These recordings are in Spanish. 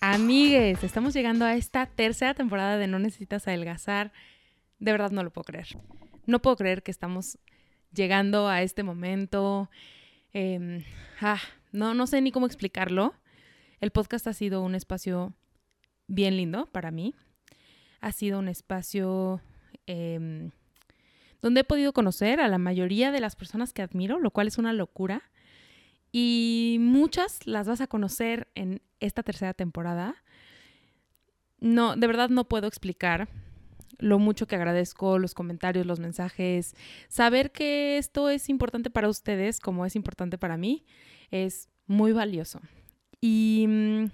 Amigues, estamos llegando a esta tercera temporada de No Necesitas Adelgazar. De verdad no lo puedo creer. No puedo creer que estamos llegando a este momento. Em, ah, no, no sé ni cómo explicarlo. El podcast ha sido un espacio bien lindo para mí. Ha sido un espacio em, donde he podido conocer a la mayoría de las personas que admiro, lo cual es una locura. Y muchas las vas a conocer en esta tercera temporada. No, de verdad no puedo explicar lo mucho que agradezco los comentarios, los mensajes. Saber que esto es importante para ustedes como es importante para mí es muy valioso. Y mm,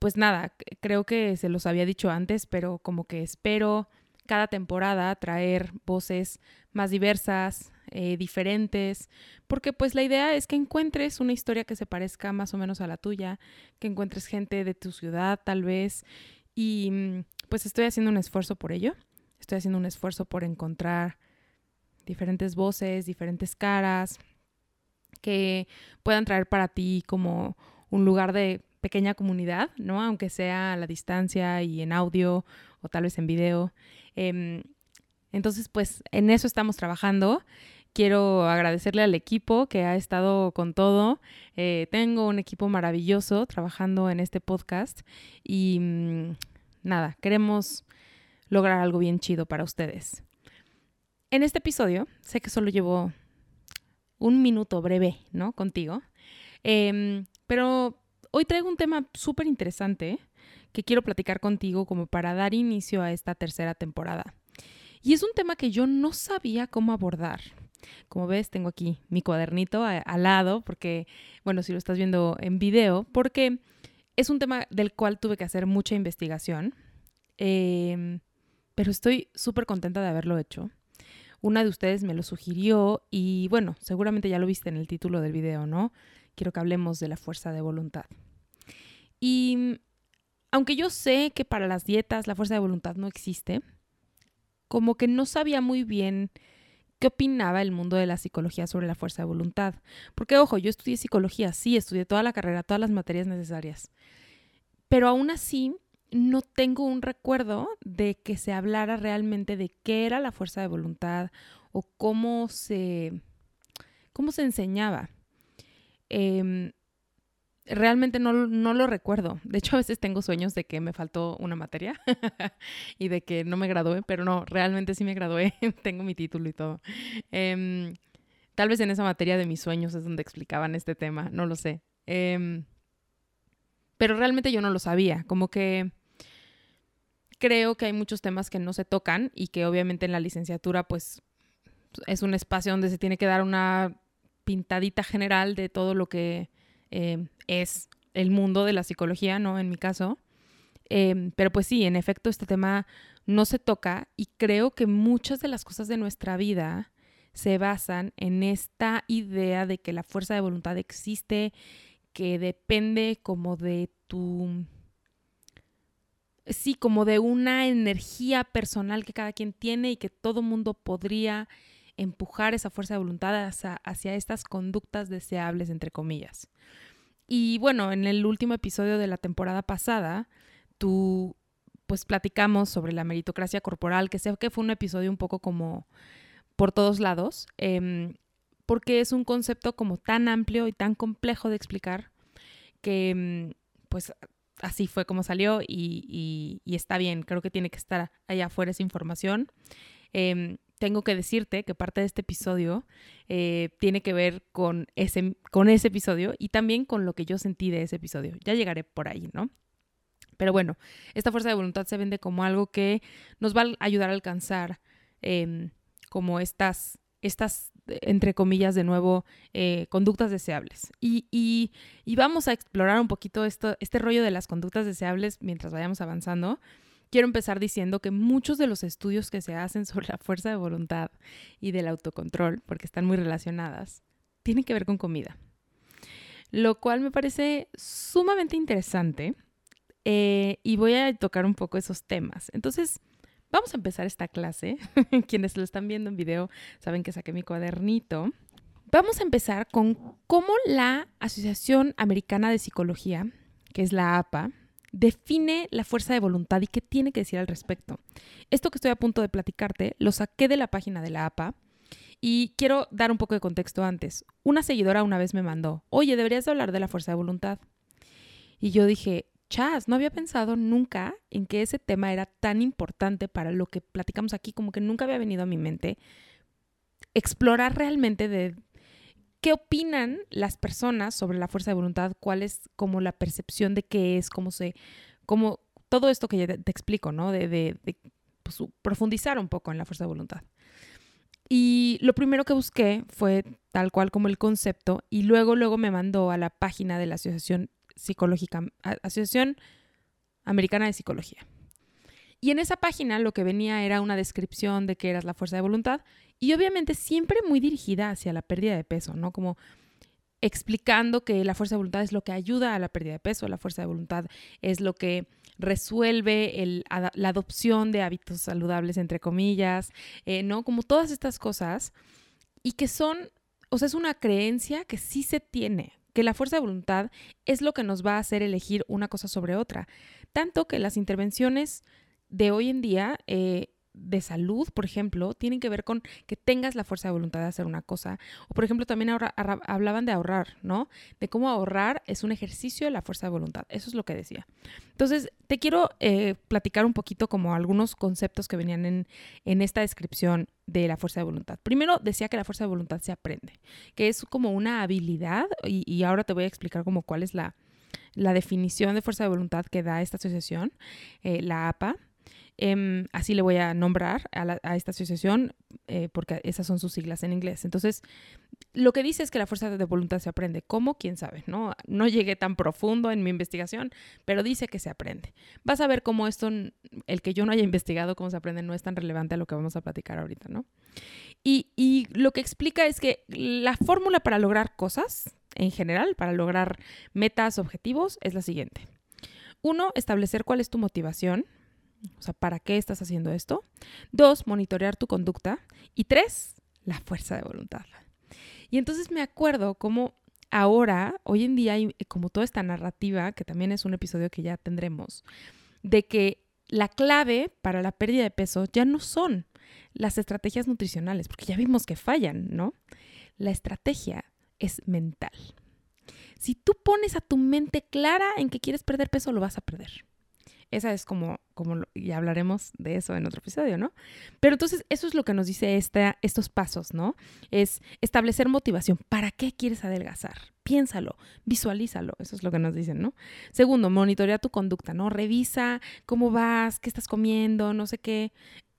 pues nada, creo que se los había dicho antes, pero como que espero cada temporada traer voces más diversas, eh, diferentes, porque pues la idea es que encuentres una historia que se parezca más o menos a la tuya, que encuentres gente de tu ciudad tal vez, y mm, pues estoy haciendo un esfuerzo por ello, estoy haciendo un esfuerzo por encontrar diferentes voces, diferentes caras, que puedan traer para ti como un lugar de pequeña comunidad, ¿no? Aunque sea a la distancia y en audio o tal vez en video. Em, entonces, pues en eso estamos trabajando. Quiero agradecerle al equipo que ha estado con todo. Eh, tengo un equipo maravilloso trabajando en este podcast y mm, nada, queremos lograr algo bien chido para ustedes. En este episodio, sé que solo llevo un minuto breve, ¿no? Contigo. Em, pero hoy traigo un tema súper interesante que quiero platicar contigo como para dar inicio a esta tercera temporada. Y es un tema que yo no sabía cómo abordar. Como ves, tengo aquí mi cuadernito al lado, porque, bueno, si lo estás viendo en video, porque es un tema del cual tuve que hacer mucha investigación, em, pero estoy súper contenta de haberlo hecho. Una de ustedes me lo sugirió y, bueno, seguramente ya lo viste en el título del video, ¿no? Quiero que hablemos de la fuerza de voluntad. Y aunque yo sé que para las dietas la fuerza de voluntad no existe, como que no sabía muy bien qué opinaba el mundo de la psicología sobre la fuerza de voluntad. Porque, ojo, yo estudié psicología, sí, estudié toda la carrera, todas las materias necesarias. Pero aún así, no tengo un recuerdo de que se hablara realmente de qué era la fuerza de voluntad o cómo se, cómo se enseñaba. Eh, realmente no, no, lo recuerdo. De hecho, a veces tengo sueños de que me faltó una materia y de que no me gradué, pero no, realmente sí me gradué. tengo mi título y todo. Em, tal vez en esa materia de mis sueños es donde explicaban este tema, no lo sé. Em, pero realmente yo no lo sabía. Como que creo que hay muchos temas que no se tocan y que obviamente en la licenciatura pues es un espacio donde se tiene que dar una pintadita general de todo lo que Em, es el mundo de la psicología, ¿no? En mi caso. Em, pero pues sí, en efecto, este tema no se toca y creo que muchas de las cosas de nuestra vida se basan en esta idea de que la fuerza de voluntad existe, que depende como de tu... Sí, como de una energía personal que cada quien tiene y que todo mundo podría empujar esa fuerza de voluntad hacia, hacia estas conductas deseables, entre comillas. Y bueno, en el último episodio de la temporada pasada, tú pues platicamos sobre la meritocracia corporal, que sé que fue un episodio un poco como por todos lados, em, porque es un concepto como tan amplio y tan complejo de explicar que em, pues así fue como salió y, está bien, creo que tiene que estar allá afuera esa información. Em, tengo que decirte que parte de este episodio eh, tiene que ver con ese, con ese episodio y también con lo que yo sentí de ese episodio. Ya llegaré por ahí, ¿no? Pero bueno, esta fuerza de voluntad se vende como algo que nos va a ayudar a alcanzar em, como estas, estas, entre comillas, de nuevo, eh, conductas deseables. Y, y, vamos a explorar un poquito esto, este rollo de las conductas deseables mientras vayamos avanzando. Quiero empezar diciendo que muchos de los estudios que se hacen sobre la fuerza de voluntad y del autocontrol, porque están muy relacionadas, tienen que ver con comida. Lo cual me parece sumamente interesante eh, y voy a tocar un poco esos temas. Entonces, vamos a empezar esta clase. Quienes lo están viendo en video saben que saqué mi cuadernito. Vamos a empezar con cómo la Asociación Americana de Psicología, que es la APA, define la fuerza de voluntad y qué tiene que decir al respecto. Esto que estoy a punto de platicarte lo saqué de la página de la APA y quiero dar un poco de contexto antes. Una seguidora una vez me mandó, oye, deberías hablar de la fuerza de voluntad. Y yo dije, chas, no había pensado nunca en que ese tema era tan importante para lo que platicamos aquí, como que nunca había venido a mi mente explorar realmente de qué opinan las personas sobre la fuerza de voluntad, cuál es como la percepción de qué es, cómo se, cómo todo esto que te, explico, ¿no? De, de, pues, profundizar un poco en la fuerza de voluntad. Y lo primero que busqué fue tal cual como el concepto y luego luego me mandó a la página de la Asociación Psicológica, Asociación Americana de Psicología. Y en esa página lo que venía era una descripción de qué era la fuerza de voluntad y obviamente siempre muy dirigida hacia la pérdida de peso, ¿no? Como explicando que la fuerza de voluntad es lo que ayuda a la pérdida de peso, la fuerza de voluntad es lo que resuelve la adopción de hábitos saludables, entre comillas, eh, ¿no? Como todas estas cosas y que son, o sea, es una creencia que sí se tiene, que la fuerza de voluntad es lo que nos va a hacer elegir una cosa sobre otra. Tanto que las intervenciones de hoy en día eh, de salud, por ejemplo, tienen que ver con que tengas la fuerza de voluntad de hacer una cosa. O, por ejemplo, también hablaban de ahorrar, ¿no? De cómo ahorrar es un ejercicio de la fuerza de voluntad. Eso es lo que decía. Entonces, te quiero eh, platicar un poquito como algunos conceptos que venían en, en esta descripción de la fuerza de voluntad. Primero, decía que la fuerza de voluntad se aprende, que es como una habilidad, y, ahora te voy a explicar como cuál es la, definición de fuerza de voluntad que da esta asociación, eh, la APA Em, así le voy a nombrar a, esta asociación eh, porque esas son sus siglas en inglés. Entonces, lo que dice es que la fuerza de voluntad se aprende. ¿Cómo? ¿Quién sabe? No, no llegué tan profundo en mi investigación, pero dice que se aprende. Vas a ver cómo esto, el que yo no haya investigado cómo se aprende, no es tan relevante a lo que vamos a platicar ahorita, ¿no? Y, y lo que explica es que la fórmula para lograr cosas, en general, para lograr metas, objetivos, es la siguiente. Uno, establecer cuál es tu motivación o sea, ¿para qué estás haciendo esto? Dos, monitorear tu conducta. Y tres, la fuerza de voluntad. Y entonces me acuerdo cómo ahora, hoy en día, hay como toda esta narrativa, que también es un episodio que ya tendremos, de que la clave para la pérdida de peso ya no son las estrategias nutricionales, porque ya vimos que fallan, ¿no? La estrategia es mental. Si tú pones a tu mente clara en que quieres perder peso, lo vas a perder. Esa es como, como, y hablaremos de eso en otro episodio, ¿no? Pero entonces eso es lo que nos dice esta, estos pasos, ¿no? Es establecer motivación. ¿Para qué quieres adelgazar? Piénsalo, visualízalo, eso es lo que nos dicen, ¿no? Segundo, monitorea tu conducta, ¿no? Revisa cómo vas, qué estás comiendo, no sé qué.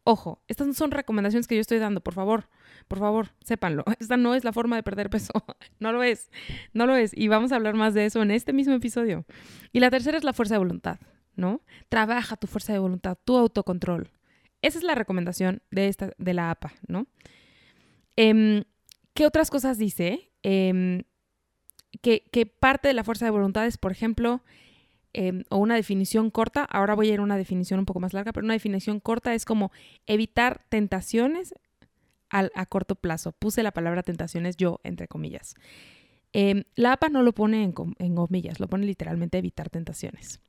Ojo, estas son recomendaciones que yo estoy dando, por favor, por favor, sépanlo. Esta no es la forma de perder peso, no lo es, no lo es. Y vamos a hablar más de eso en este mismo episodio. Y la tercera es la fuerza de voluntad. ¿No? Trabaja tu fuerza de voluntad, tu autocontrol. Esa es la recomendación de, esta, de la APA, ¿no? Em, ¿Qué otras cosas dice? Em, que, parte de la fuerza de voluntad es, por ejemplo, em, o una definición corta, ahora voy a ir a una definición un poco más larga, pero una definición corta es como evitar tentaciones a corto plazo. Puse la palabra tentaciones yo, entre comillas. la APA no lo pone en, en comillas, lo pone literalmente evitar tentaciones.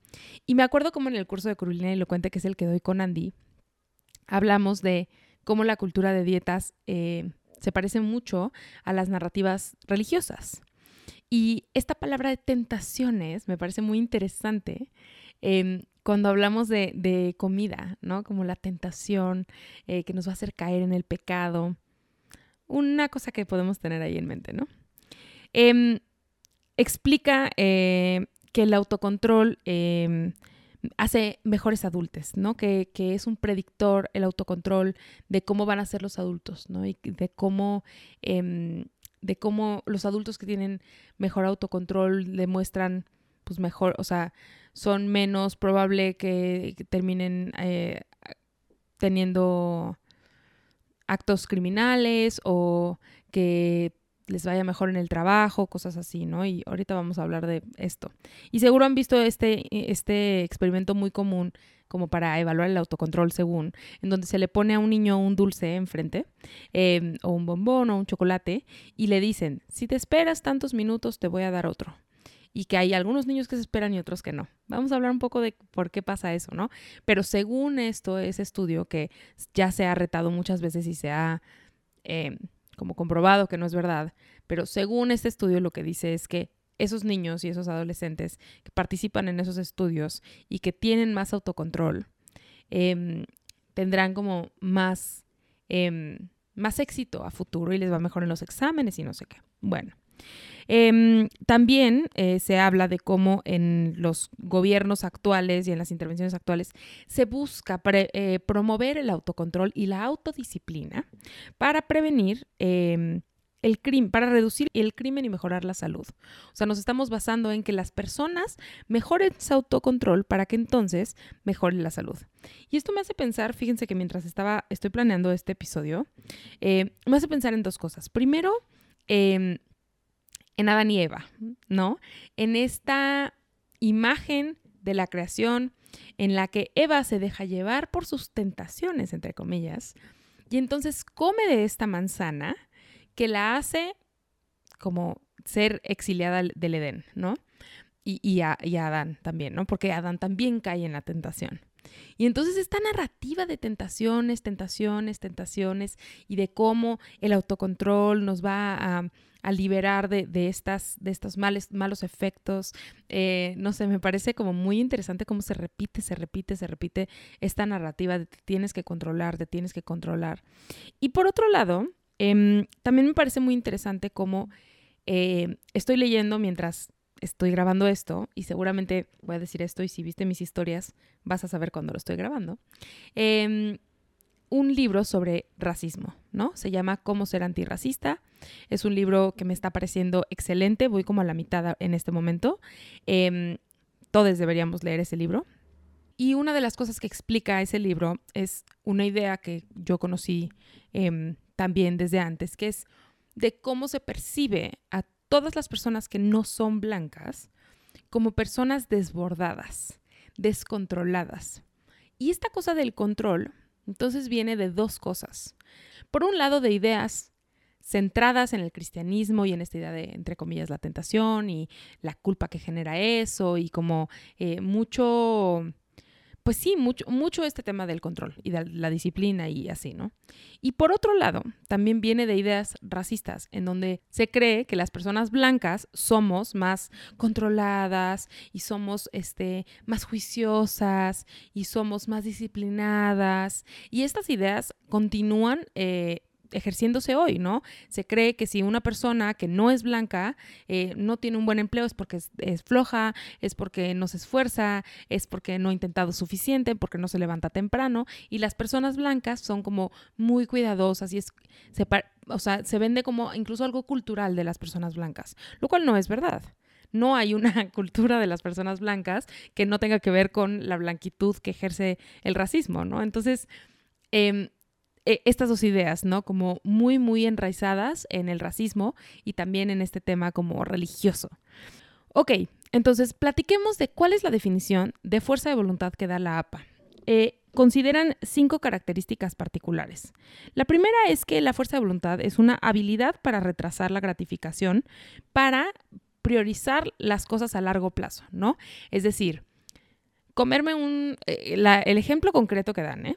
Y me acuerdo como en el curso de Carolina Elocuente, que es el que doy con Andy, hablamos de cómo la cultura de dietas eh, se parece mucho a las narrativas religiosas. Y esta palabra de tentaciones me parece muy interesante em, cuando hablamos de, comida, ¿no? Como la tentación eh, que nos va a hacer caer en el pecado. Una cosa que podemos tener ahí en mente, ¿no? Em, explica eh, que el autocontrol em, hace mejores adultos, ¿no? Que, es un predictor, el autocontrol, de cómo van a ser los adultos, ¿no? Y de cómo, em, de cómo los adultos que tienen mejor autocontrol demuestran, pues mejor, o sea, son menos probable que, terminen eh, teniendo actos criminales o que les vaya mejor en el trabajo, cosas así, ¿no? Y ahorita vamos a hablar de esto. Y seguro han visto este, este experimento muy común como para evaluar el autocontrol según, en donde se le pone a un niño un dulce enfrente, em, o un bombón o un chocolate, y le dicen, si te esperas tantos minutos, te voy a dar otro. Y que hay algunos niños que se esperan y otros que no. Vamos a hablar un poco de por qué pasa eso, ¿no? Pero según esto, ese estudio que ya se ha retado muchas veces y se ha... Em, como comprobado que no es verdad, pero según este estudio lo que dice es que esos niños y esos adolescentes que participan en esos estudios y que tienen más autocontrol, em, tendrán como más, em, más éxito a futuro y les va mejor en los exámenes y no sé qué. Bueno, Em, también eh, se habla de cómo en los gobiernos actuales y en las intervenciones actuales se busca eh, promover el autocontrol y la autodisciplina para prevenir em, el crimen, para reducir el crimen y mejorar la salud. O sea, nos estamos basando en que las personas mejoren su autocontrol para que entonces mejore la salud. Y esto me hace pensar, fíjense que mientras estaba, estoy planeando este episodio, eh, me hace pensar en dos cosas. Primero, eh, en Adán y Eva, ¿no? En esta imagen de la creación en la que Eva se deja llevar por sus tentaciones, entre comillas, y entonces come de esta manzana que la hace como ser exiliada del Edén, ¿no? Y, y, a, Adán también, ¿no? Porque Adán también cae en la tentación. Y entonces esta narrativa de tentaciones, tentaciones, tentaciones y de cómo el autocontrol nos va a, liberar de, estas, de estos malos efectos, eh, no sé, me parece como muy interesante cómo se repite, se repite, se repite esta narrativa de te tienes que controlar, te tienes que controlar. Y por otro lado, em, también me parece muy interesante cómo eh, estoy leyendo mientras estoy grabando esto, y seguramente voy a decir esto, y si viste mis historias, vas a saber cuándo lo estoy grabando, em, un libro sobre racismo, ¿no? Se llama Cómo ser antirracista. Es un libro que me está pareciendo excelente, voy como a la mitad en este momento. Eh, todos deberíamos leer ese libro. Y una de las cosas que explica ese libro es una idea que yo conocí em, también desde antes, que es de cómo se percibe a todas las personas que no son blancas como personas desbordadas, descontroladas. Y esta cosa del control, entonces viene de dos cosas. Por un lado, de ideas centradas en el cristianismo y en esta idea de, entre comillas, la tentación y la culpa que genera eso y como eh, mucho pues sí, mucho, mucho este tema del control y de la disciplina y así, ¿no? Y por otro lado, también viene de ideas racistas, en donde se cree que las personas blancas somos más controladas y somos este, más juiciosas y somos más disciplinadas. Y estas ideas continúan eh, ejerciéndose hoy, ¿no? Se cree que si una persona que no es blanca eh, no tiene un buen empleo es porque es, floja, es porque no se esfuerza, es porque no ha intentado suficiente, porque no se levanta temprano y las personas blancas son como muy cuidadosas y es, se, o sea, se vende como incluso algo cultural de las personas blancas, lo cual no es verdad. No hay una cultura de las personas blancas que no tenga que ver con la blanquitud que ejerce el racismo, ¿no? Entonces, eh, e, estas dos ideas, ¿no? Como muy, muy enraizadas en el racismo y también en este tema como religioso. Ok, entonces platiquemos de cuál es la definición de fuerza de voluntad que da la APA. Eh, consideran cinco características particulares. La primera es que la fuerza de voluntad es una habilidad para retrasar la gratificación, para priorizar las cosas a largo plazo, ¿no? Es decir, comerme un... Eh, el ejemplo concreto que dan, ¿eh?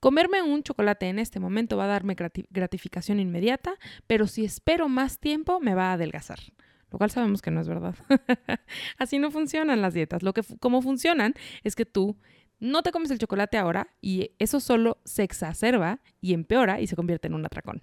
Comerme un chocolate en este momento va a darme gratificación inmediata, pero si espero más tiempo me va a adelgazar. lo cual sabemos que no es verdad. Así no funcionan las dietas. Lo que como funcionan es que tú no te comes el chocolate ahora y eso solo se exacerba y empeora y se convierte en un atracón.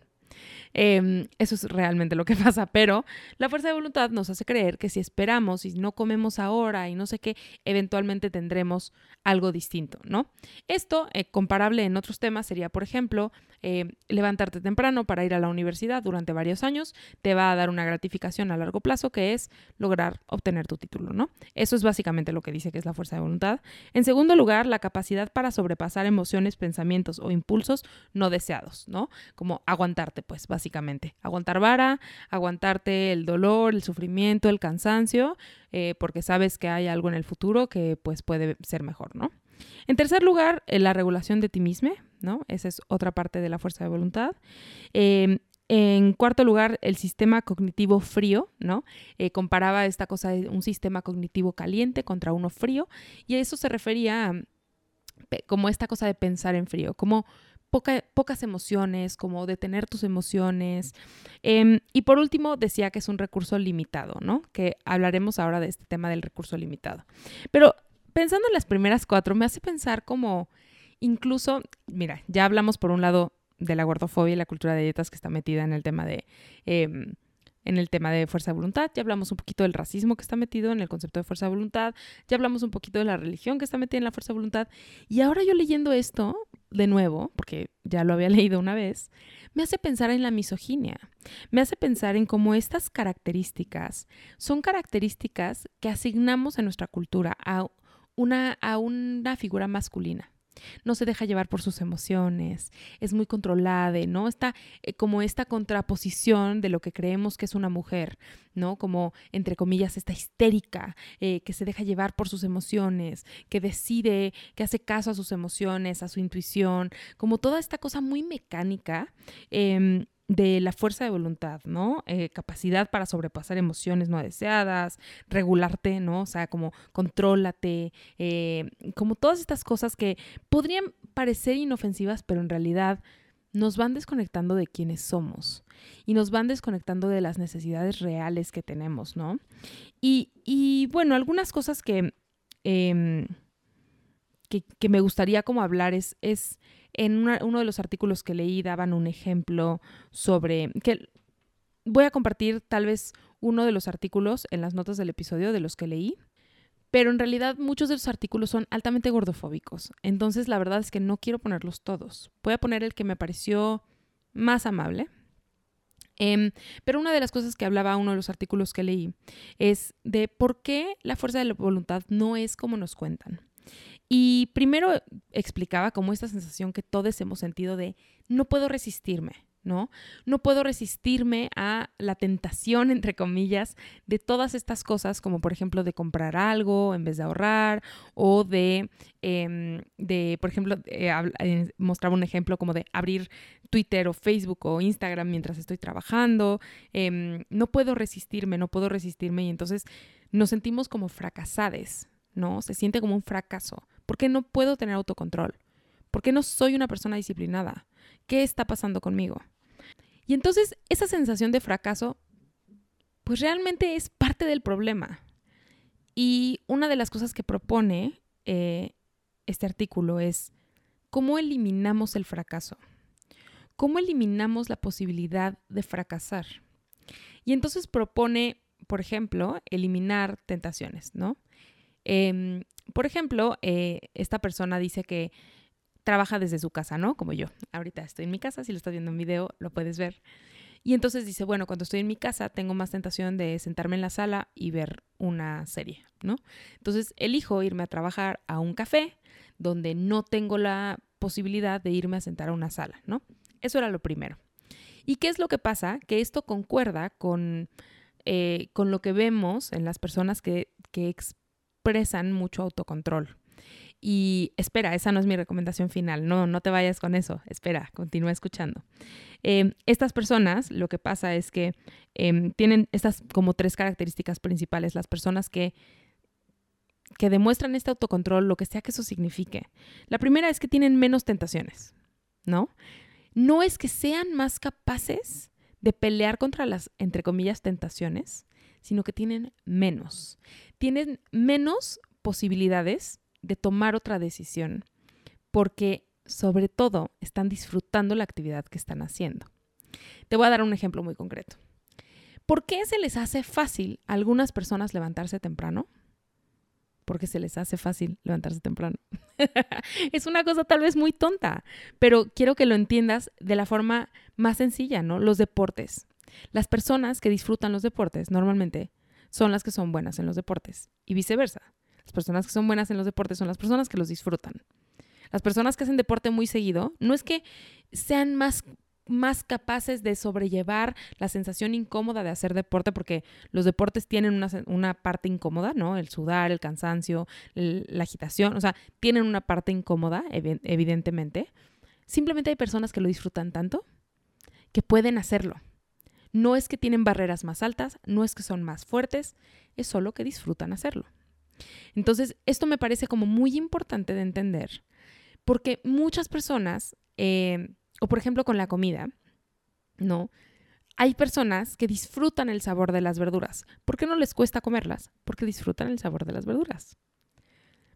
Em, eso es realmente lo que pasa, pero la fuerza de voluntad nos hace creer que si esperamos y no comemos ahora y no sé qué, eventualmente tendremos algo distinto, ¿no? Esto, eh, comparable en otros temas, sería, por ejemplo, eh, levantarte temprano para ir a la universidad durante varios años, te va a dar una gratificación a largo plazo que es lograr obtener tu título, ¿no? Eso es básicamente lo que dice que es la fuerza de voluntad. En segundo lugar, la capacidad para sobrepasar emociones, pensamientos o impulsos no deseados, ¿no? Como aguantarte, pues, básicamente. Aguantar vara, aguantarte el dolor, el sufrimiento, el cansancio, eh, porque sabes que hay algo en el futuro que pues puede ser mejor, ¿no? En tercer lugar, eh, la regulación de ti mismo, ¿no? Esa es otra parte de la fuerza de voluntad. Em, en cuarto lugar, el sistema cognitivo frío, ¿no? Eh, comparaba esta cosa un sistema cognitivo caliente contra uno frío, y a eso se refería como esta cosa de pensar en frío, como pocas emociones, como detener tus emociones. Em, y por último, decía que es un recurso limitado, ¿no? Que hablaremos ahora de este tema del recurso limitado. Pero pensando en las primeras cuatro, me hace pensar como incluso, mira, ya hablamos por un lado de la gordofobia y la cultura de dietas que está metida en el tema de... Em, en el tema de fuerza de voluntad, ya hablamos un poquito del racismo que está metido en el concepto de fuerza de voluntad, ya hablamos un poquito de la religión que está metida en la fuerza de voluntad, y ahora yo leyendo esto de nuevo, porque ya lo había leído una vez, me hace pensar en la misoginia, me hace pensar en cómo estas características son características que asignamos en nuestra cultura a una, a una figura masculina. No se deja llevar por sus emociones, es muy controlada, ¿no? Está eh, como esta contraposición de lo que creemos que es una mujer, ¿no? Como, entre comillas, esta histérica, eh, que se deja llevar por sus emociones, que decide, que hace caso a sus emociones, a su intuición, como toda esta cosa muy mecánica. Em, de la fuerza de voluntad, ¿no? Eh, capacidad para sobrepasar emociones no deseadas, regularte, ¿no? O sea, como contrólate, eh, como todas estas cosas que podrían parecer inofensivas, pero en realidad nos van desconectando de quienes somos y nos van desconectando de las necesidades reales que tenemos, ¿no? Y, bueno, algunas cosas que, em, que, me gustaría como hablar es, es en uno de los artículos que leí daban un ejemplo sobre que voy a compartir tal vez uno de los artículos en las notas del episodio de los que leí, pero en realidad muchos de los artículos son altamente gordofóbicos. Entonces la verdad es que no quiero ponerlos todos. Voy a poner el que me pareció más amable. Em, pero una de las cosas que hablaba uno de los artículos que leí es de por qué la fuerza de la voluntad no es como nos cuentan. Y primero explicaba como esta sensación que todos hemos sentido de no puedo resistirme, ¿no? No puedo resistirme a la tentación, entre comillas, de todas estas cosas, como por ejemplo de comprar algo en vez de ahorrar, o de, em, de por ejemplo, eh, eh, mostraba un ejemplo como de abrir Twitter o Facebook o Instagram mientras estoy trabajando. Em, no puedo resistirme, no puedo resistirme, y entonces nos sentimos como fracasades, ¿no? Se siente como un fracaso. ¿Por qué no puedo tener autocontrol? ¿Por qué no soy una persona disciplinada? ¿Qué está pasando conmigo? Y entonces esa sensación de fracaso, pues realmente es parte del problema. Y una de las cosas que propone eh, este artículo es cómo eliminamos el fracaso. ¿Cómo eliminamos la posibilidad de fracasar? Y entonces propone, por ejemplo, eliminar tentaciones, ¿no? Em, por ejemplo, eh, esta persona dice que trabaja desde su casa, ¿no? Como yo. Ahorita estoy en mi casa, si lo estás viendo en video, lo puedes ver. Y entonces dice, bueno, cuando estoy en mi casa tengo más tentación de sentarme en la sala y ver una serie, ¿no? Entonces elijo irme a trabajar a un café donde no tengo la posibilidad de irme a sentar a una sala, ¿no? Eso era lo primero. ¿Y qué es lo que pasa? Que esto concuerda con, eh, con lo que vemos en las personas que, que, expresan mucho autocontrol. Y espera, esa no es mi recomendación final, no, no te vayas con eso, espera, continúa escuchando. Em, estas personas, lo que pasa es que em, tienen estas como tres características principales, las personas que que demuestran este autocontrol, lo que sea que eso signifique. La primera es que tienen menos tentaciones, ¿no? No es que sean más capaces de pelear contra las, entre comillas, tentaciones, sino que tienen menos. Tienen menos posibilidades de tomar otra decisión porque sobre todo están disfrutando la actividad que están haciendo. Te voy a dar un ejemplo muy concreto. ¿Por qué se les hace fácil a algunas personas levantarse temprano? Porque se les hace fácil levantarse temprano. es una cosa tal vez muy tonta, pero quiero que lo entiendas de la forma más sencilla, ¿no? Los deportes. Las personas que disfrutan los deportes normalmente son las que son buenas en los deportes y viceversa. Las personas que son buenas en los deportes son las personas que los disfrutan. Las personas que hacen deporte muy seguido no es que sean más más capaces de sobrellevar la sensación incómoda de hacer deporte, porque los deportes tienen una, parte incómoda, ¿no? El sudar, el cansancio, la agitación, o sea, tienen una parte incómoda, evidentemente. Simplemente hay personas que lo disfrutan tanto que pueden hacerlo. No es que tienen barreras más altas, no es que son más fuertes, es solo que disfrutan hacerlo. Entonces, esto me parece como muy importante de entender porque muchas personas, eh, o por ejemplo con la comida, ¿no? Hay personas que disfrutan el sabor de las verduras. ¿Por qué no les cuesta comerlas? Porque disfrutan el sabor de las verduras.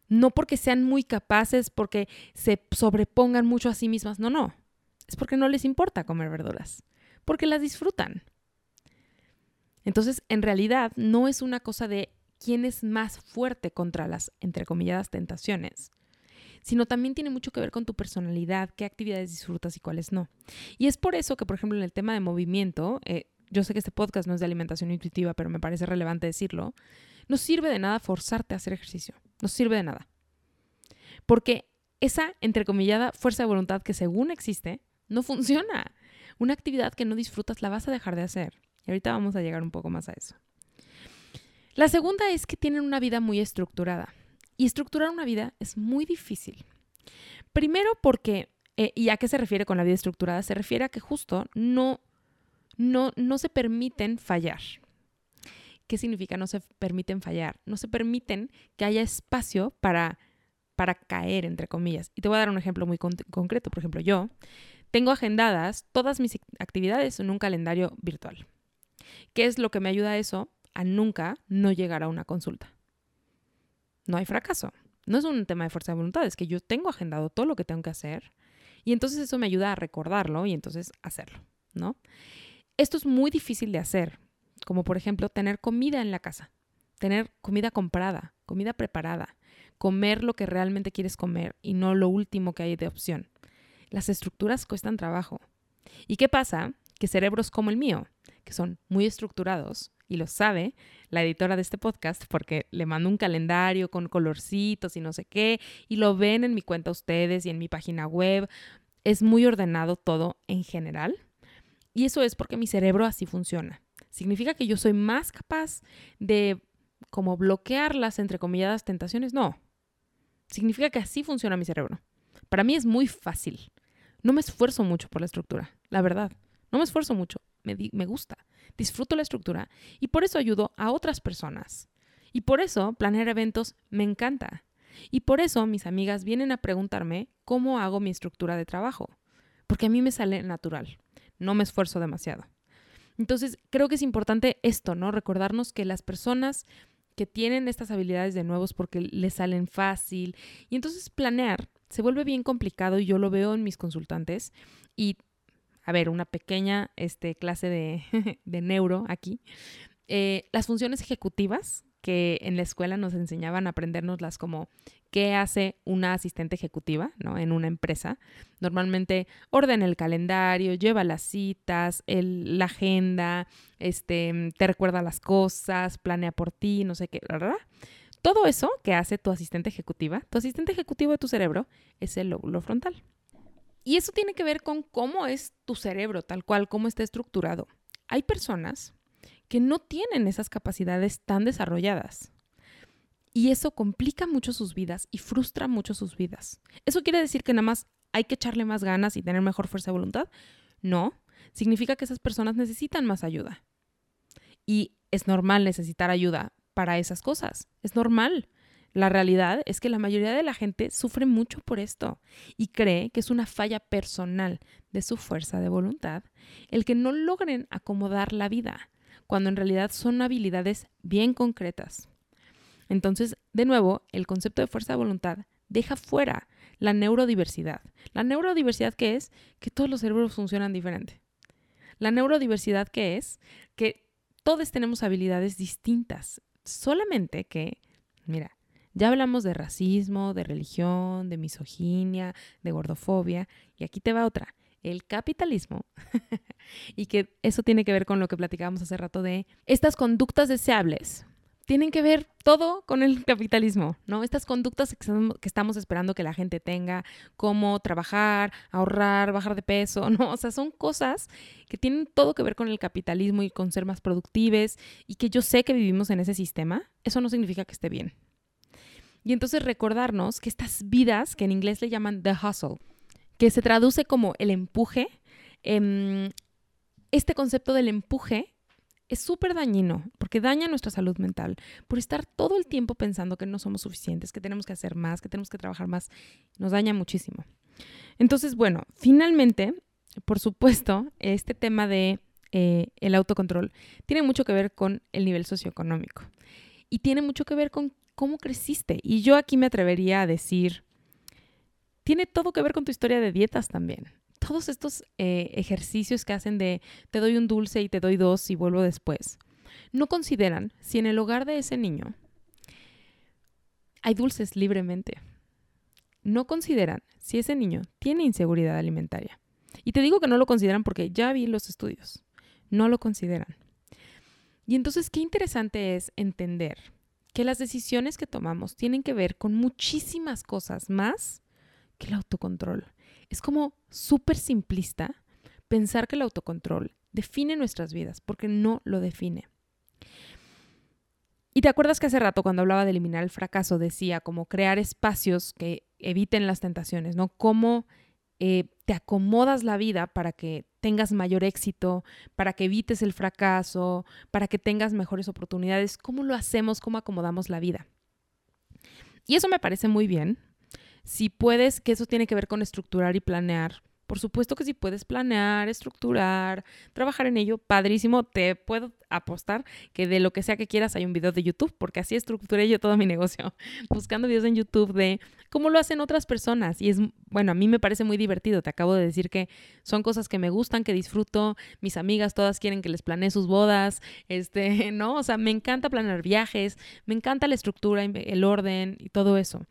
No porque sean muy capaces, porque se sobrepongan mucho a sí mismas, no, no. Es porque no les importa comer verduras, porque las disfrutan. Entonces, en realidad, no es una cosa de quién es más fuerte contra las, entrecomilladas, tentaciones, sino también tiene mucho que ver con tu personalidad, qué actividades disfrutas y cuáles no. Y es por eso que, por ejemplo, en el tema de movimiento, eh, yo sé que este podcast no es de alimentación intuitiva, pero me parece relevante decirlo, no sirve de nada forzarte a hacer ejercicio, no sirve de nada. Porque esa, entrecomillada, fuerza de voluntad que según existe, no funciona. Una actividad que no disfrutas la vas a dejar de hacer. Y ahorita vamos a llegar un poco más a eso. La segunda es que tienen una vida muy estructurada. Y estructurar una vida es muy difícil. Primero porque, eh, ¿y a qué se refiere con la vida estructurada? Se refiere a que justo no, no, no se permiten fallar. ¿Qué significa no se permiten fallar? No se permiten que haya espacio para, para caer, entre comillas. Y te voy a dar un ejemplo muy concreto. Por ejemplo, yo tengo agendadas todas mis actividades en un calendario virtual. ¿Qué es lo que me ayuda a eso? A nunca no llegar a una consulta no hay fracaso. No es un tema de fuerza de voluntad, es que yo tengo agendado todo lo que tengo que hacer y entonces eso me ayuda a recordarlo y entonces hacerlo, ¿no? Esto es muy difícil de hacer, como por ejemplo tener comida en la casa, tener comida comprada, comida preparada, comer lo que realmente quieres comer y no lo último que hay de opción. Las estructuras cuestan trabajo. ¿Y qué pasa? Que cerebros como el mío, que son muy estructurados, y lo sabe la editora de este podcast porque le mando un calendario con colorcitos y no sé qué, y lo ven en mi cuenta ustedes y en mi página web. Es muy ordenado todo en general. Y eso es porque mi cerebro así funciona. Significa que yo soy más capaz de como bloquear las entrecomilladas tentaciones. No. Significa que así funciona mi cerebro. Para mí es muy fácil. No me esfuerzo mucho por la estructura, la verdad. No me esfuerzo mucho. Me, me gusta disfruto la estructura y por eso ayudo a otras personas. Y por eso planear eventos me encanta. Y por eso mis amigas vienen a preguntarme cómo hago mi estructura de trabajo. Porque a mí me sale natural. No me esfuerzo demasiado. Entonces, creo que es importante esto, ¿no? Recordarnos que las personas que tienen estas habilidades de nuevos porque les salen fácil. Y entonces planear se vuelve bien complicado y yo lo veo en mis consultantes y a ver, una pequeña este, clase de, de neuro aquí. Eh, las funciones ejecutivas que en la escuela nos enseñaban a aprendernoslas como qué hace una asistente ejecutiva ¿no? en una empresa. Normalmente ordena el calendario, lleva las citas, la agenda, este, te recuerda las cosas, planea por ti, no sé qué, ¿verdad? Todo eso que hace tu asistente ejecutiva, tu asistente ejecutivo de tu cerebro, es el lóbulo frontal. Y eso tiene que ver con cómo es tu cerebro, tal cual, cómo está estructurado. Hay personas que no tienen esas capacidades tan desarrolladas. Y eso complica mucho sus vidas y frustra mucho sus vidas. ¿Eso quiere decir que nada más hay que echarle más ganas y tener mejor fuerza de voluntad? No, significa que esas personas necesitan más ayuda. Y es normal necesitar ayuda para esas cosas. Es normal. La realidad es que la mayoría de la gente sufre mucho por esto y cree que es una falla personal de su fuerza de voluntad el que no logren acomodar la vida, cuando en realidad son habilidades bien concretas. Entonces, de nuevo, el concepto de fuerza de voluntad deja fuera la neurodiversidad. La neurodiversidad que es que todos los cerebros funcionan diferente. La neurodiversidad que es que todos tenemos habilidades distintas, solamente que, mira, ya hablamos de racismo, de religión, de misoginia, de gordofobia, y aquí te va otra, el capitalismo. y que eso tiene que ver con lo que platicábamos hace rato de estas conductas deseables tienen que ver todo con el capitalismo, ¿no? Estas conductas que estamos esperando que la gente tenga, como trabajar, ahorrar, bajar de peso, ¿no? O sea, son cosas que tienen todo que ver con el capitalismo y con ser más productivos y que yo sé que vivimos en ese sistema, eso no significa que esté bien. Y entonces recordarnos que estas vidas, que en inglés le llaman the hustle, que se traduce como el empuje, em, este concepto del empuje es súper dañino porque daña nuestra salud mental por estar todo el tiempo pensando que no somos suficientes, que tenemos que hacer más, que tenemos que trabajar más. Nos daña muchísimo. Entonces, bueno, finalmente, por supuesto, este tema de eh, el autocontrol tiene mucho que ver con el nivel socioeconómico y tiene mucho que ver con cómo creciste. Y yo aquí me atrevería a decir, tiene todo que ver con tu historia de dietas también todos estos eh, ejercicios que hacen de te doy un dulce y te doy dos y vuelvo después, no consideran si en el hogar de ese niño hay dulces libremente. No consideran si ese niño tiene inseguridad alimentaria. Y te digo que no lo consideran porque ya vi los estudios. No lo consideran. Y entonces qué interesante es entender que las decisiones que tomamos tienen que ver con muchísimas cosas más que el autocontrol. Es como súper simplista pensar que el autocontrol define nuestras vidas, porque no lo define. Y te acuerdas que hace rato cuando hablaba de eliminar el fracaso decía como crear espacios que eviten las tentaciones, ¿no? Cómo eh, te acomodas la vida para que tengas mayor éxito, para que evites el fracaso, para que tengas mejores oportunidades. ¿Cómo lo hacemos? ¿Cómo acomodamos la vida? Y eso me parece muy bien, si puedes, que eso tiene que ver con estructurar y planear. Por supuesto que si puedes planear, estructurar, trabajar en ello, padrísimo, te puedo apostar que de lo que sea que quieras hay un video de YouTube, porque así estructuré yo todo mi negocio, buscando videos en YouTube de cómo lo hacen otras personas. Y es, bueno, a mí me parece muy divertido, te acabo de decir que son cosas que me gustan, que disfruto, mis amigas todas quieren que les planee sus bodas, este, ¿no? O sea, me encanta planear viajes, me encanta la estructura, el orden y todo eso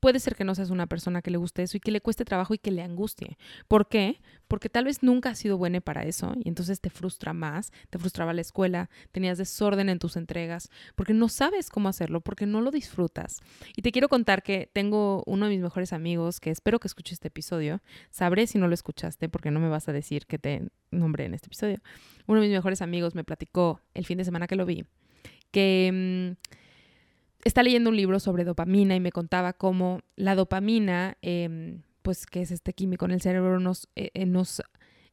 puede ser que no seas una persona que le guste eso y que le cueste trabajo y que le angustie. ¿Por qué? Porque tal vez nunca has sido buena para eso y entonces te frustra más, te frustraba la escuela, tenías desorden en tus entregas, porque no sabes cómo hacerlo, porque no lo disfrutas. Y te quiero contar que tengo uno de mis mejores amigos que espero que escuche este episodio. Sabré si no lo escuchaste porque no me vas a decir que te nombré en este episodio. Uno de mis mejores amigos me platicó el fin de semana que lo vi que... Mm, está leyendo un libro sobre dopamina y me contaba cómo la dopamina, em, pues que es este químico en el cerebro, nos, eh, eh, nos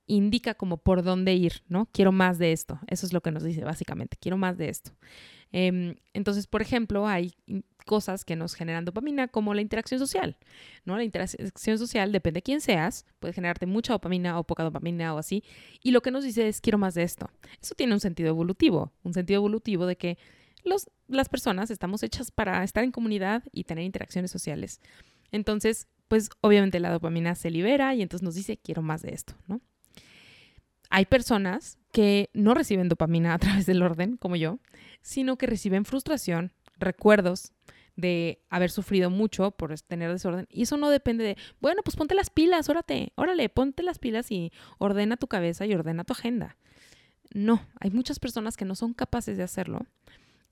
indica como por dónde ir, ¿no? Quiero más de esto. Eso es lo que nos dice básicamente, quiero más de esto. Em, entonces, por ejemplo, hay cosas que nos generan dopamina como la interacción social, ¿no? La interacción social, depende de quién seas, puede generarte mucha dopamina o poca dopamina o así, y lo que nos dice es quiero más de esto. Eso tiene un sentido evolutivo, un sentido evolutivo de que las personas estamos hechas para estar en comunidad y tener interacciones sociales. Entonces, pues obviamente la dopamina se libera y entonces nos dice, quiero más de esto, ¿no? Hay personas que no reciben dopamina a través del orden, como yo, sino que reciben frustración, recuerdos de haber sufrido mucho por tener desorden. Y eso no depende de, bueno, pues ponte las pilas, órate, órale, ponte las pilas y ordena tu cabeza y ordena tu agenda. No, hay muchas personas que no son capaces de hacerlo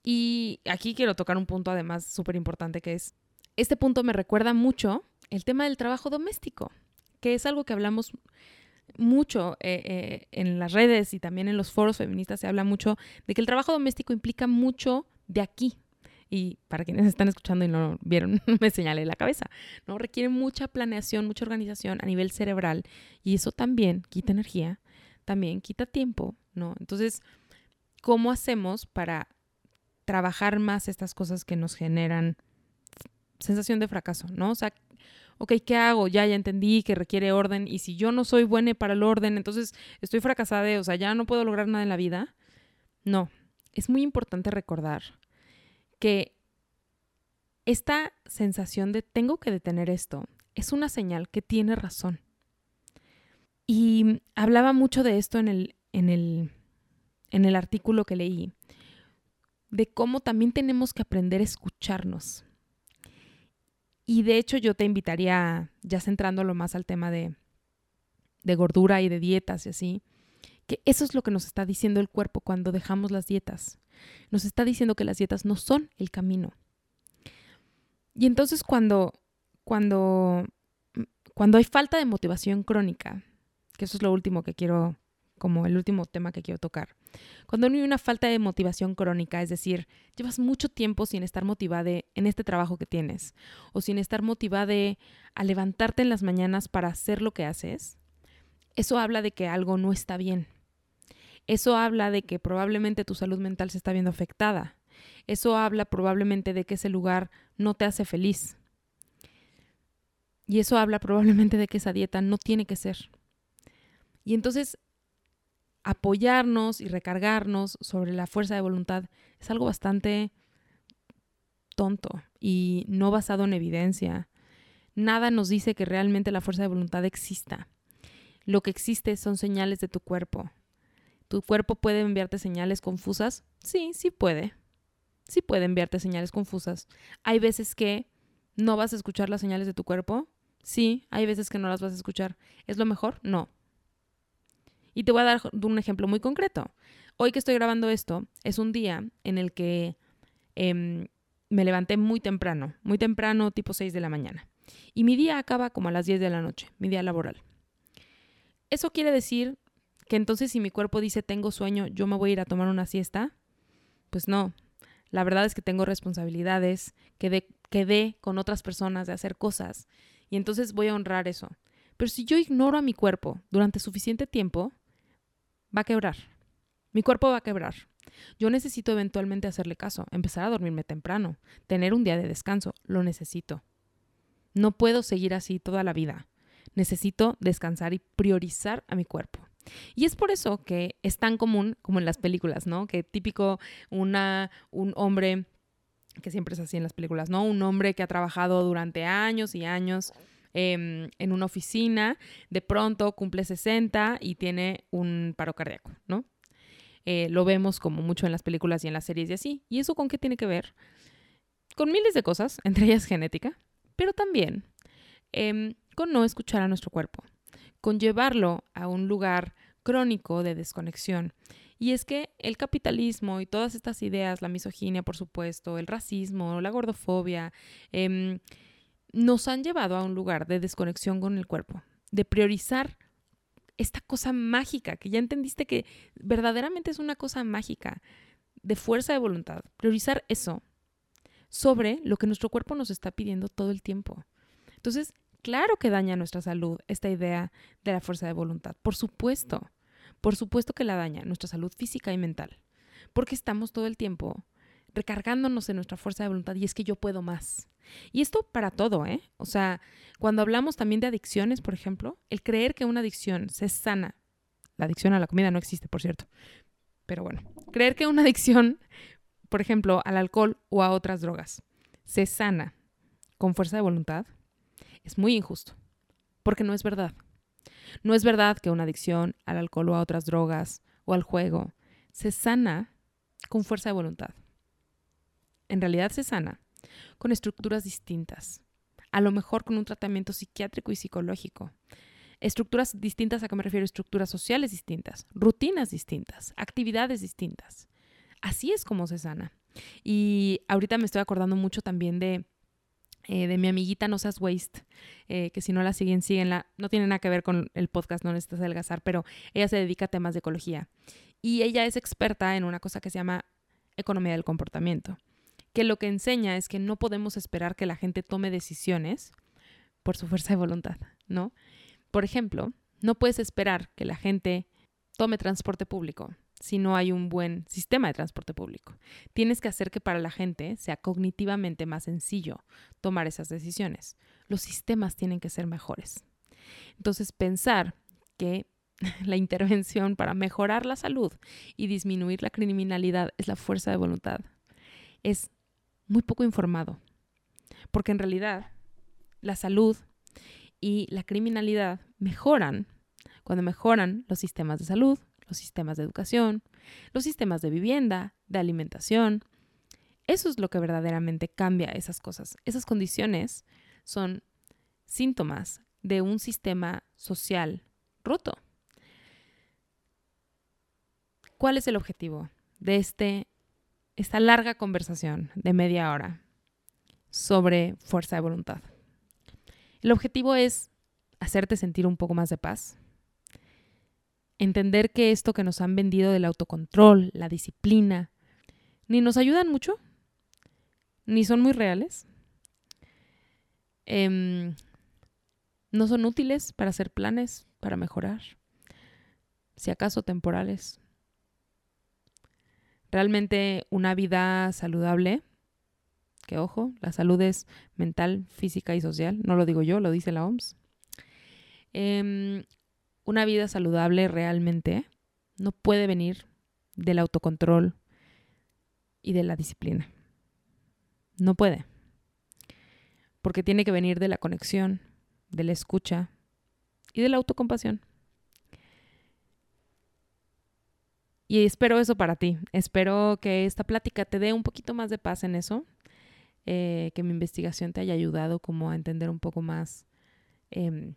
y aquí quiero tocar un punto además súper importante que es, este punto me recuerda mucho el tema del trabajo doméstico, que es algo que hablamos mucho eh, eh, en las redes y también en los foros feministas se habla mucho de que el trabajo doméstico implica mucho de aquí. Y para quienes están escuchando y no vieron, me señalé la cabeza, ¿no? Requiere mucha planeación, mucha organización a nivel cerebral y eso también quita energía, también quita tiempo, ¿no? Entonces, ¿cómo hacemos para trabajar más estas cosas que nos generan sensación de fracaso, ¿no? O sea, ok, ¿qué hago? Ya, ya entendí que requiere orden y si yo no soy buena para el orden, entonces estoy fracasada, o sea, ya no puedo lograr nada en la vida. No, es muy importante recordar que esta sensación de tengo que detener esto es una señal que tiene razón. Y hablaba mucho de esto en el, en el, en el artículo que leí, de cómo también tenemos que aprender a escucharnos. Y de hecho yo te invitaría, ya centrándolo más al tema de, de gordura y de dietas y así, que eso es lo que nos está diciendo el cuerpo cuando dejamos las dietas. Nos está diciendo que las dietas no son el camino. Y entonces cuando, cuando, cuando hay falta de motivación crónica, que eso es lo último que quiero, como el último tema que quiero tocar. Cuando hay una falta de motivación crónica, es decir, llevas mucho tiempo sin estar motivada en este trabajo que tienes, o sin estar motivada a levantarte en las mañanas para hacer lo que haces, eso habla de que algo no está bien. Eso habla de que probablemente tu salud mental se está viendo afectada. Eso habla probablemente de que ese lugar no te hace feliz. Y eso habla probablemente de que esa dieta no tiene que ser. Y entonces apoyarnos y recargarnos sobre la fuerza de voluntad es algo bastante tonto y no basado en evidencia. Nada nos dice que realmente la fuerza de voluntad exista. Lo que existe son señales de tu cuerpo. ¿Tu cuerpo puede enviarte señales confusas? Sí, sí puede. Sí puede enviarte señales confusas. Hay veces que no vas a escuchar las señales de tu cuerpo. Sí, hay veces que no las vas a escuchar. ¿Es lo mejor? No. Y te voy a dar un ejemplo muy concreto. Hoy que estoy grabando esto, es un día en el que em, me levanté muy temprano, muy temprano, tipo 6 de la mañana. Y mi día acaba como a las 10 de la noche, mi día laboral. Eso quiere decir que entonces si mi cuerpo dice tengo sueño, yo me voy a ir a tomar una siesta. Pues no. La verdad es que tengo responsabilidades, quedé, quedé con otras personas de hacer cosas. Y entonces voy a honrar eso. Pero si yo ignoro a mi cuerpo durante suficiente tiempo, va a quebrar. Mi cuerpo va a quebrar. Yo necesito eventualmente hacerle caso, empezar a dormirme temprano, tener un día de descanso. Lo necesito. No puedo seguir así toda la vida. Necesito descansar y priorizar a mi cuerpo. Y es por eso que es tan común como en las películas, ¿no? Que típico una, un hombre, que siempre es así en las películas, ¿no? Un hombre que ha trabajado durante años y años Em, en una oficina, de pronto cumple 60 y tiene un paro cardíaco, ¿no? Eh, lo vemos como mucho en las películas y en las series y así. ¿Y eso con qué tiene que ver? Con miles de cosas, entre ellas genética, pero también em, con no escuchar a nuestro cuerpo, con llevarlo a un lugar crónico de desconexión. Y es que el capitalismo y todas estas ideas, la misoginia, por supuesto, el racismo, la gordofobia, eh, nos han llevado a un lugar de desconexión con el cuerpo, de priorizar esta cosa mágica, que ya entendiste que verdaderamente es una cosa mágica, de fuerza de voluntad, priorizar eso sobre lo que nuestro cuerpo nos está pidiendo todo el tiempo. Entonces, claro que daña nuestra salud esta idea de la fuerza de voluntad, por supuesto, por supuesto que la daña nuestra salud física y mental, porque estamos todo el tiempo recargándonos en nuestra fuerza de voluntad y es que yo puedo más. Y esto para todo, ¿eh? O sea, cuando hablamos también de adicciones, por ejemplo, el creer que una adicción se sana, la adicción a la comida no existe, por cierto, pero bueno, creer que una adicción, por ejemplo, al alcohol o a otras drogas, se sana con fuerza de voluntad, es muy injusto, porque no es verdad. No es verdad que una adicción al alcohol o a otras drogas o al juego se sana con fuerza de voluntad en realidad se sana con estructuras distintas, a lo mejor con un tratamiento psiquiátrico y psicológico. Estructuras distintas, ¿a qué me refiero? Estructuras sociales distintas, rutinas distintas, actividades distintas. Así es como se sana. Y ahorita me estoy acordando mucho también de, eh, de mi amiguita No Seas Waste, eh, que si no la siguen, síguenla. No tiene nada que ver con el podcast No Necesitas Adelgazar, pero ella se dedica a temas de ecología. Y ella es experta en una cosa que se llama economía del comportamiento que lo que enseña es que no podemos esperar que la gente tome decisiones por su fuerza de voluntad, ¿no? Por ejemplo, no puedes esperar que la gente tome transporte público si no hay un buen sistema de transporte público. Tienes que hacer que para la gente sea cognitivamente más sencillo tomar esas decisiones. Los sistemas tienen que ser mejores. Entonces, pensar que la intervención para mejorar la salud y disminuir la criminalidad es la fuerza de voluntad. Es muy poco informado, porque en realidad la salud y la criminalidad mejoran cuando mejoran los sistemas de salud, los sistemas de educación, los sistemas de vivienda, de alimentación. Eso es lo que verdaderamente cambia esas cosas. Esas condiciones son síntomas de un sistema social roto. ¿Cuál es el objetivo de este, esta larga conversación de media hora sobre fuerza de voluntad? El objetivo es hacerte sentir un poco más de paz, entender que esto que nos han vendido del autocontrol, la disciplina, ni nos ayudan mucho, ni son muy reales, em, no son útiles para hacer planes, para mejorar, si acaso temporales. Realmente una vida saludable, que ojo, la salud es mental, física y social, no lo digo yo, lo dice la OMS. Em, una vida saludable realmente no puede venir del autocontrol y de la disciplina. No puede. Porque tiene que venir de la conexión, de la escucha y de la autocompasión. Y espero eso para ti. Espero que esta plática te dé un poquito más de paz en eso. Eh, que mi investigación te haya ayudado como a entender un poco más. Em,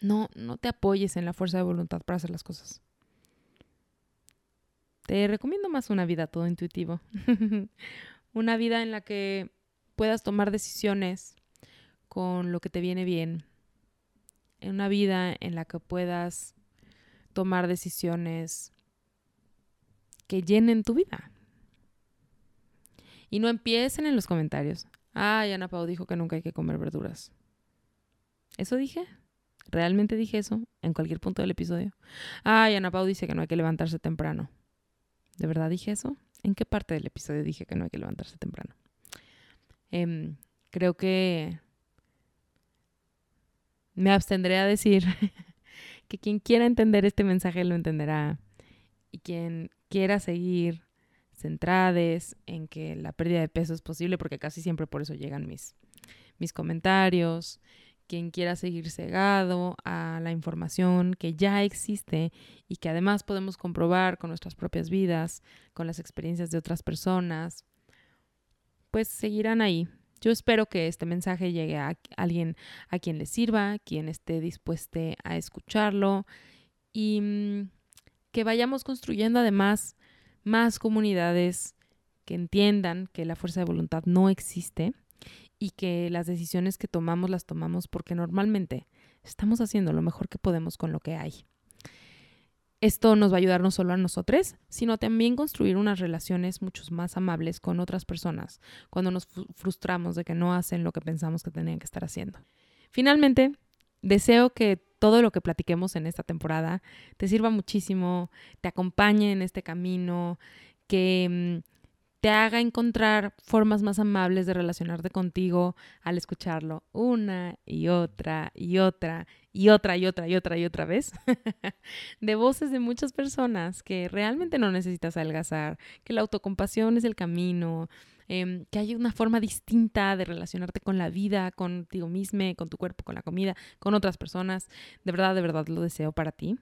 no, no te apoyes en la fuerza de voluntad para hacer las cosas. Te recomiendo más una vida todo intuitivo. una vida en la que puedas tomar decisiones con lo que te viene bien. Una vida en la que puedas tomar decisiones que llenen tu vida. Y no empiecen en los comentarios. Ay, Ana Pau dijo que nunca hay que comer verduras. ¿Eso dije? ¿Realmente dije eso en cualquier punto del episodio? Ay, Ana Pau dice que no hay que levantarse temprano. ¿De verdad dije eso? ¿En qué parte del episodio dije que no hay que levantarse temprano? Em, creo que me abstendré a decir que quien quiera entender este mensaje lo entenderá y quien quiera seguir centrades en que la pérdida de peso es posible, porque casi siempre por eso llegan mis, mis comentarios, quien quiera seguir cegado a la información que ya existe y que además podemos comprobar con nuestras propias vidas, con las experiencias de otras personas, pues seguirán ahí. Yo espero que este mensaje llegue a alguien a quien le sirva, quien esté dispuesto a escucharlo y mm, que vayamos construyendo además más comunidades que entiendan que la fuerza de voluntad no existe y que las decisiones que tomamos las tomamos porque normalmente estamos haciendo lo mejor que podemos con lo que hay. Esto nos va a ayudar no solo a nosotros, sino también construir unas relaciones mucho más amables con otras personas cuando nos frustramos de que no hacen lo que pensamos que tenían que estar haciendo. Finalmente, deseo que todo lo que platiquemos en esta temporada te sirva muchísimo, te acompañe en este camino, que mm, te haga encontrar formas más amables de relacionarte contigo al escucharlo una y otra y otra y otra y otra y otra y otra vez de voces de muchas personas que realmente no necesitas adelgazar, que la autocompasión es el camino, em, que hay una forma distinta de relacionarte con la vida, contigo mismo, con tu cuerpo, con la comida, con otras personas. De verdad, de verdad lo deseo para ti.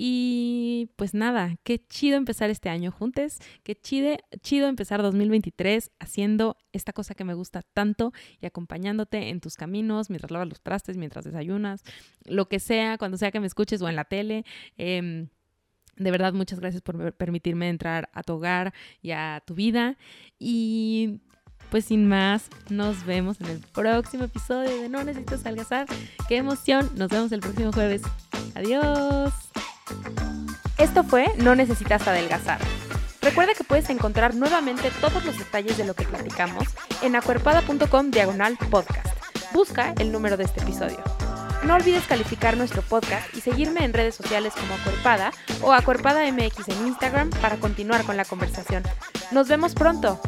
Y pues nada, qué chido empezar este año juntos, qué chido, chido empezar 2023 haciendo esta cosa que me gusta tanto y acompañándote en tus caminos, mientras lavas los trastes, mientras desayunas, lo que sea, cuando sea que me escuches o en la tele. Em, de verdad, muchas gracias por permitirme entrar a tu hogar y a tu vida. Y pues sin más, nos vemos en el próximo episodio de No Necesitas Algazar. ¡Qué emoción! Nos vemos el próximo jueves. Adiós. Esto fue No necesitas adelgazar. Recuerda que puedes encontrar nuevamente todos los detalles de lo que platicamos en acuerpada.com diagonal podcast. Busca el número de este episodio. No olvides calificar nuestro podcast y seguirme en redes sociales como Acuerpada o Acuerpada MX en Instagram para continuar con la conversación. Nos vemos pronto.